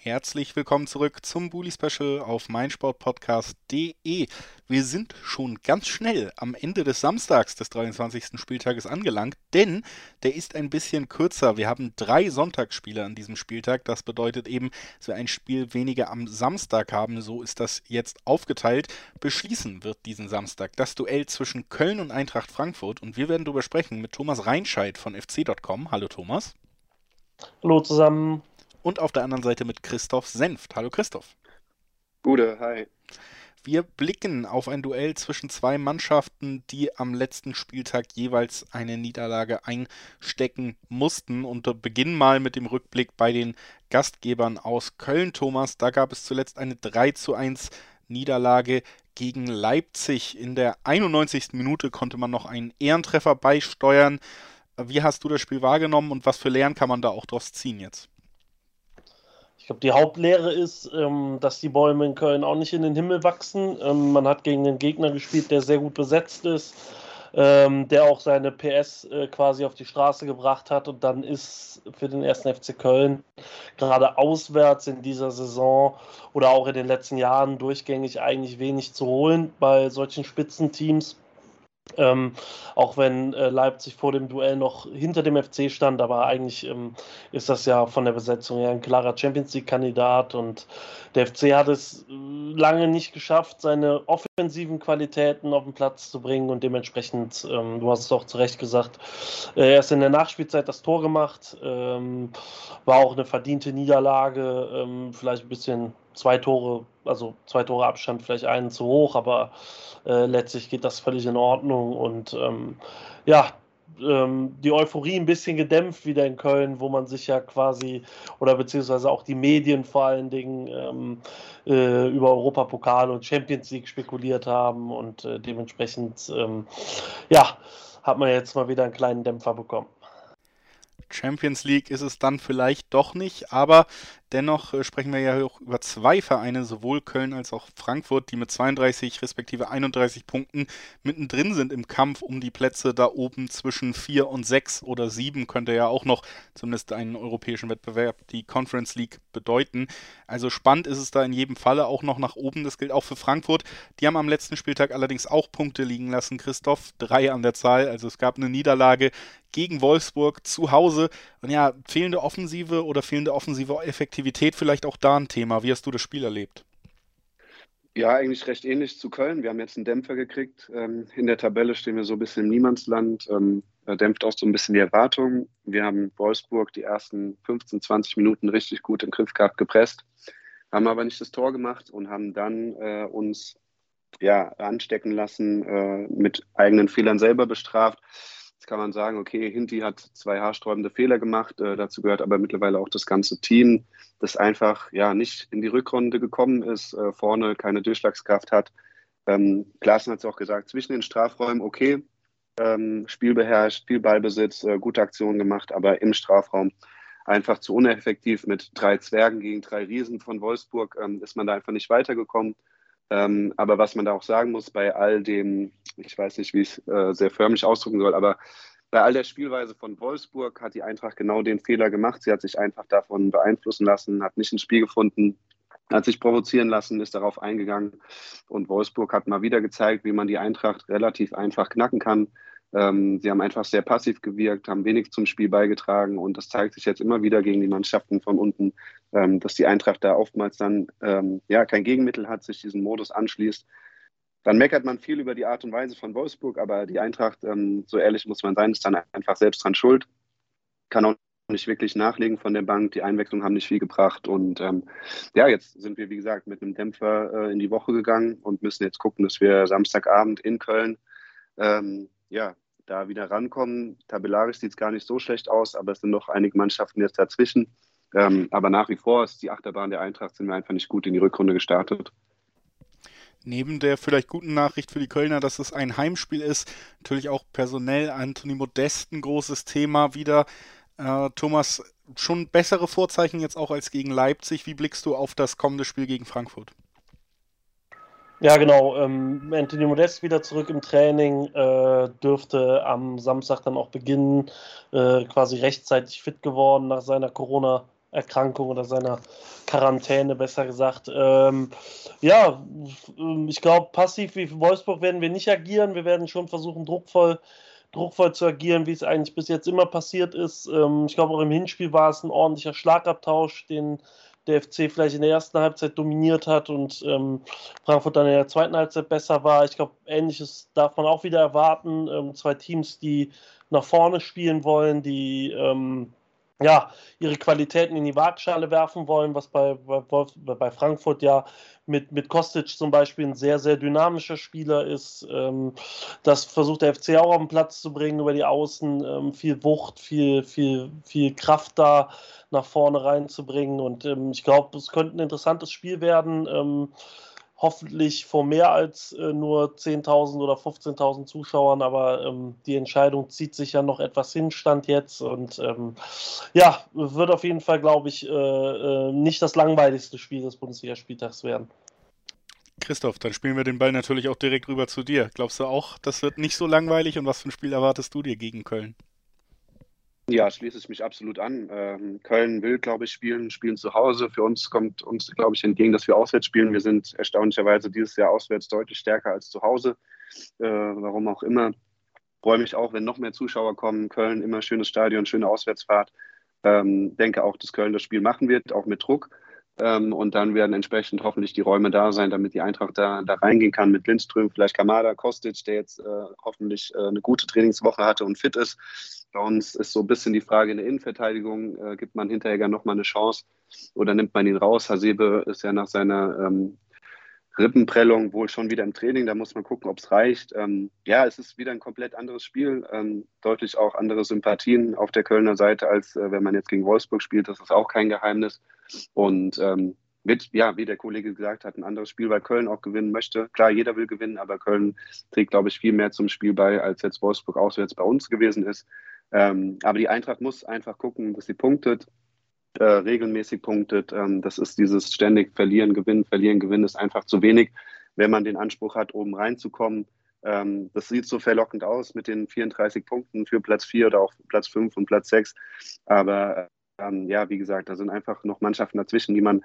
Herzlich willkommen zurück zum Bully Special auf meinsportpodcast.de. Wir sind schon ganz schnell am Ende des Samstags des 23. Spieltages angelangt, denn der ist ein bisschen kürzer. Wir haben drei Sonntagsspiele an diesem Spieltag. Das bedeutet eben, dass wir ein Spiel weniger am Samstag haben. So ist das jetzt aufgeteilt. Beschließen wird diesen Samstag das Duell zwischen Köln und Eintracht Frankfurt und wir werden darüber sprechen mit Thomas Reinscheid von fc.com. Hallo Thomas. Hallo zusammen und auf der anderen Seite mit Christoph Senft. Hallo Christoph. Gute, hi. Wir blicken auf ein Duell zwischen zwei Mannschaften, die am letzten Spieltag jeweils eine Niederlage einstecken mussten. Und beginnen mal mit dem Rückblick bei den Gastgebern aus Köln, Thomas. Da gab es zuletzt eine 3 zu 1 Niederlage gegen Leipzig. In der 91. Minute konnte man noch einen Ehrentreffer beisteuern. Wie hast du das Spiel wahrgenommen und was für Lehren kann man da auch draus ziehen jetzt? Ich glaube, die Hauptlehre ist, ähm, dass die Bäume in Köln auch nicht in den Himmel wachsen. Ähm, man hat gegen einen Gegner gespielt, der sehr gut besetzt ist, ähm, der auch seine PS äh, quasi auf die Straße gebracht hat. Und dann ist für den ersten FC Köln gerade auswärts in dieser Saison oder auch in den letzten Jahren durchgängig eigentlich wenig zu holen bei solchen Spitzenteams. Ähm, auch wenn äh, Leipzig vor dem Duell noch hinter dem FC stand, aber eigentlich ähm, ist das ja von der Besetzung her ein klarer Champions League-Kandidat und der FC hat es lange nicht geschafft, seine offensiven Qualitäten auf den Platz zu bringen und dementsprechend, ähm, du hast es auch zu Recht gesagt, äh, erst in der Nachspielzeit das Tor gemacht, ähm, war auch eine verdiente Niederlage, ähm, vielleicht ein bisschen zwei Tore, also zwei Tore Abstand, vielleicht einen zu hoch, aber äh, letztlich geht das völlig in Ordnung und ähm, ja, ähm, die Euphorie ein bisschen gedämpft wieder in Köln, wo man sich ja quasi oder beziehungsweise auch die Medien vor allen Dingen ähm, äh, über Europapokal und Champions League spekuliert haben und äh, dementsprechend ähm, ja, hat man jetzt mal wieder einen kleinen Dämpfer bekommen. Champions League ist es dann vielleicht doch nicht, aber dennoch äh, sprechen wir ja auch über zwei Vereine, sowohl Köln als auch Frankfurt, die mit 32 respektive 31 Punkten mittendrin sind im Kampf um die Plätze da oben zwischen 4 und 6 oder 7 könnte ja auch noch zumindest einen europäischen Wettbewerb, die Conference League, bedeuten. Also spannend ist es da in jedem Falle auch noch nach oben. Das gilt auch für Frankfurt. Die haben am letzten Spieltag allerdings auch Punkte liegen lassen, Christoph. Drei an der Zahl. Also es gab eine Niederlage gegen Wolfsburg zu Hause. Und ja, fehlende Offensive oder fehlende offensive Effektivität vielleicht auch da ein Thema. Wie hast du das Spiel erlebt? Ja, eigentlich recht ähnlich zu Köln. Wir haben jetzt einen Dämpfer gekriegt. Ähm, in der Tabelle stehen wir so ein bisschen im Niemandsland. Ähm, dämpft auch so ein bisschen die Erwartungen. Wir haben Wolfsburg die ersten 15, 20 Minuten richtig gut im Griff gehabt, gepresst, haben aber nicht das Tor gemacht und haben dann äh, uns ja, anstecken lassen, äh, mit eigenen Fehlern selber bestraft. Kann man sagen, okay, Hinti hat zwei haarsträubende Fehler gemacht. Äh, dazu gehört aber mittlerweile auch das ganze Team, das einfach ja nicht in die Rückrunde gekommen ist, äh, vorne keine Durchschlagskraft hat. Ähm, Klaassen hat es auch gesagt, zwischen den Strafräumen, okay, ähm, Spiel beherrscht, viel Ballbesitz, äh, gute Aktionen gemacht, aber im Strafraum einfach zu uneffektiv. Mit drei Zwergen gegen drei Riesen von Wolfsburg ähm, ist man da einfach nicht weitergekommen. Ähm, aber was man da auch sagen muss, bei all dem, ich weiß nicht, wie ich es äh, sehr förmlich ausdrücken soll, aber bei all der Spielweise von Wolfsburg hat die Eintracht genau den Fehler gemacht. Sie hat sich einfach davon beeinflussen lassen, hat nicht ins Spiel gefunden, hat sich provozieren lassen, ist darauf eingegangen. Und Wolfsburg hat mal wieder gezeigt, wie man die Eintracht relativ einfach knacken kann. Ähm, sie haben einfach sehr passiv gewirkt, haben wenig zum Spiel beigetragen und das zeigt sich jetzt immer wieder gegen die Mannschaften von unten, ähm, dass die Eintracht da oftmals dann ähm, ja kein Gegenmittel hat, sich diesem Modus anschließt. Dann meckert man viel über die Art und Weise von Wolfsburg, aber die Eintracht, ähm, so ehrlich muss man sein, ist dann einfach selbst dran schuld. Kann auch nicht wirklich nachlegen von der Bank. Die Einwechslungen haben nicht viel gebracht. Und ähm, ja, jetzt sind wir, wie gesagt, mit einem Dämpfer äh, in die Woche gegangen und müssen jetzt gucken, dass wir Samstagabend in Köln ähm, ja, da wieder rankommen. Tabellarisch sieht es gar nicht so schlecht aus, aber es sind noch einige Mannschaften jetzt dazwischen. Ähm, aber nach wie vor ist die Achterbahn der Eintracht, sind wir einfach nicht gut in die Rückrunde gestartet. Neben der vielleicht guten Nachricht für die Kölner, dass es ein Heimspiel ist, natürlich auch personell Anthony Modest ein großes Thema wieder. Äh, Thomas, schon bessere Vorzeichen jetzt auch als gegen Leipzig. Wie blickst du auf das kommende Spiel gegen Frankfurt? Ja, genau. Ähm, Anthony Modest wieder zurück im Training, äh, dürfte am Samstag dann auch beginnen, äh, quasi rechtzeitig fit geworden nach seiner Corona-Erkrankung oder seiner Quarantäne, besser gesagt. Ähm, ja, ich glaube, passiv wie Wolfsburg werden wir nicht agieren. Wir werden schon versuchen, druckvoll, druckvoll zu agieren, wie es eigentlich bis jetzt immer passiert ist. Ähm, ich glaube, auch im Hinspiel war es ein ordentlicher Schlagabtausch, den der FC vielleicht in der ersten Halbzeit dominiert hat und ähm, Frankfurt dann in der zweiten Halbzeit besser war. Ich glaube, ähnliches darf man auch wieder erwarten. Ähm, zwei Teams, die nach vorne spielen wollen, die ähm, ja, ihre Qualitäten in die Waagschale werfen wollen, was bei, bei, bei Frankfurt ja mit, mit Kostic zum Beispiel ein sehr, sehr dynamischer Spieler ist. Ähm, das versucht der FC auch auf den Platz zu bringen über die Außen. Ähm, viel Wucht, viel, viel, viel Kraft da nach vorne reinzubringen. Und ähm, ich glaube, es könnte ein interessantes Spiel werden. Hoffentlich vor mehr als äh, nur 10.000 oder 15.000 Zuschauern, aber ähm, die Entscheidung zieht sich ja noch etwas hin, stand jetzt und ähm, ja, wird auf jeden Fall, glaube ich, äh, äh, nicht das langweiligste Spiel des Bundesligaspieltags werden. Christoph, dann spielen wir den Ball natürlich auch direkt rüber zu dir. Glaubst du auch, das wird nicht so langweilig und was für ein Spiel erwartest du dir gegen Köln? Ja, schließe ich mich absolut an. Ähm, Köln will, glaube ich, spielen, spielen zu Hause. Für uns kommt uns, glaube ich, entgegen, dass wir auswärts spielen. Wir sind erstaunlicherweise dieses Jahr auswärts deutlich stärker als zu Hause. Äh, warum auch immer. Freue mich auch, wenn noch mehr Zuschauer kommen. Köln, immer schönes Stadion, schöne Auswärtsfahrt. Ähm, denke auch, dass Köln das Spiel machen wird, auch mit Druck. Ähm, und dann werden entsprechend hoffentlich die Räume da sein, damit die Eintracht da, da reingehen kann mit Lindström, vielleicht Kamada, Kostic, der jetzt äh, hoffentlich äh, eine gute Trainingswoche hatte und fit ist. Bei uns ist so ein bisschen die Frage in der Innenverteidigung, äh, gibt man Hinteregger nochmal eine Chance oder nimmt man ihn raus? Hasebe ist ja nach seiner ähm, Rippenprellung wohl schon wieder im Training, da muss man gucken, ob es reicht. Ähm, ja, es ist wieder ein komplett anderes Spiel, ähm, deutlich auch andere Sympathien auf der Kölner Seite, als äh, wenn man jetzt gegen Wolfsburg spielt, das ist auch kein Geheimnis. Und ähm, mit, ja, wie der Kollege gesagt hat, ein anderes Spiel, weil Köln auch gewinnen möchte. Klar, jeder will gewinnen, aber Köln trägt, glaube ich, viel mehr zum Spiel bei, als jetzt Wolfsburg auswärts bei uns gewesen ist. Ähm, aber die Eintracht muss einfach gucken, dass sie punktet, äh, regelmäßig punktet. Ähm, das ist dieses ständig Verlieren, Gewinnen, Verlieren, Gewinnen ist einfach zu wenig, wenn man den Anspruch hat, oben reinzukommen. Ähm, das sieht so verlockend aus mit den 34 Punkten für Platz 4 oder auch Platz 5 und Platz 6. Aber ähm, ja, wie gesagt, da sind einfach noch Mannschaften dazwischen, die man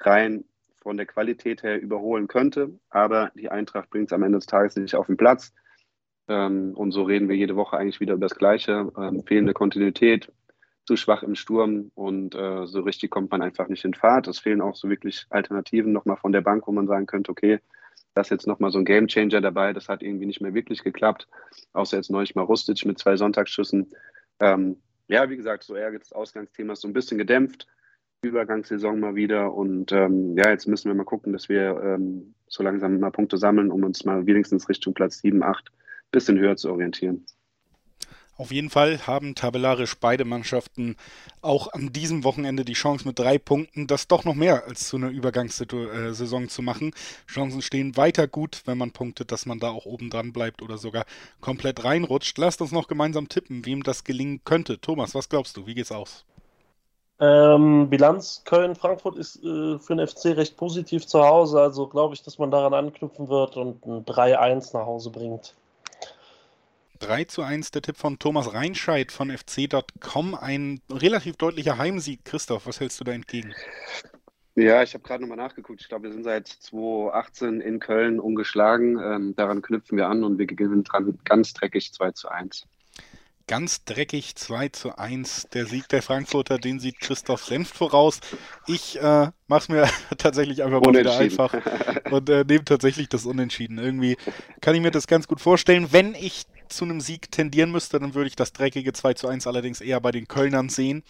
rein von der Qualität her überholen könnte. Aber die Eintracht bringt es am Ende des Tages nicht auf den Platz. Ähm, und so reden wir jede Woche eigentlich wieder über das Gleiche. Ähm, fehlende Kontinuität, zu schwach im Sturm und äh, so richtig kommt man einfach nicht in Fahrt. Es fehlen auch so wirklich Alternativen nochmal von der Bank, wo man sagen könnte, okay, das ist jetzt nochmal so ein Gamechanger dabei, das hat irgendwie nicht mehr wirklich geklappt, außer jetzt neulich mal Rustic mit zwei Sonntagsschüssen. Ähm, ja, wie gesagt, so ärgert das Ausgangsthema ist so ein bisschen gedämpft. Übergangssaison mal wieder und ähm, ja, jetzt müssen wir mal gucken, dass wir ähm, so langsam mal Punkte sammeln, um uns mal wenigstens Richtung Platz 7, 8 bisschen höher zu orientieren. Auf jeden Fall haben tabellarisch beide Mannschaften auch an diesem Wochenende die Chance mit drei Punkten, das doch noch mehr als zu einer Übergangssaison zu machen. Chancen stehen weiter gut, wenn man punktet, dass man da auch oben dran bleibt oder sogar komplett reinrutscht. Lasst uns noch gemeinsam tippen, wem das gelingen könnte. Thomas, was glaubst du? Wie geht's aus? Ähm, Bilanz Köln-Frankfurt ist äh, für den FC recht positiv zu Hause, also glaube ich, dass man daran anknüpfen wird und ein 3-1 nach Hause bringt. 3 zu 1 der Tipp von Thomas Reinscheid von fc.com. Ein relativ deutlicher Heimsieg. Christoph, was hältst du da entgegen? Ja, ich habe gerade nochmal nachgeguckt. Ich glaube, wir sind seit 2018 in Köln ungeschlagen. Ähm, daran knüpfen wir an und wir gewinnen dran ganz dreckig 2 zu 1. Ganz dreckig 2 zu 1. Der Sieg der Frankfurter, den sieht Christoph Senft voraus. Ich äh, mache es mir tatsächlich einfach mal wieder einfach und äh, nehme tatsächlich das Unentschieden. Irgendwie kann ich mir das ganz gut vorstellen. Wenn ich zu einem Sieg tendieren müsste, dann würde ich das dreckige 2 zu 1 allerdings eher bei den Kölnern sehen.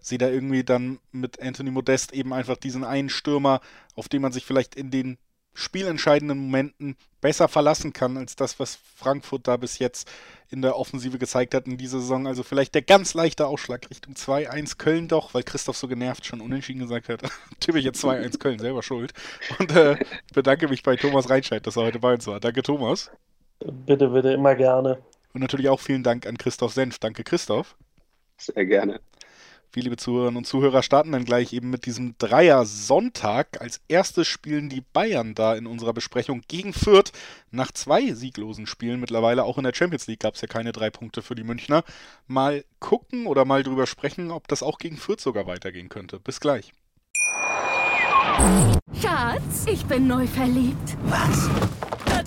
Sehe da irgendwie dann mit Anthony Modest eben einfach diesen einen Stürmer, auf den man sich vielleicht in den spielentscheidenden Momenten besser verlassen kann, als das, was Frankfurt da bis jetzt in der Offensive gezeigt hat in dieser Saison. Also vielleicht der ganz leichte Ausschlag Richtung 2-1 Köln doch, weil Christoph so genervt schon unentschieden gesagt hat. Tippe jetzt 2-1 Köln, selber schuld. Und äh, bedanke mich bei Thomas Reinscheid, dass er heute bei uns war. Danke, Thomas. Bitte, bitte, immer gerne. Und natürlich auch vielen Dank an Christoph Senf. Danke, Christoph. Sehr gerne. Wir, liebe Zuhörerinnen und Zuhörer, starten dann gleich eben mit diesem Dreier-Sonntag. Als erstes spielen die Bayern da in unserer Besprechung gegen Fürth. Nach zwei sieglosen Spielen mittlerweile, auch in der Champions League, gab es ja keine drei Punkte für die Münchner. Mal gucken oder mal drüber sprechen, ob das auch gegen Fürth sogar weitergehen könnte. Bis gleich. Schatz, ich bin neu verliebt. Was?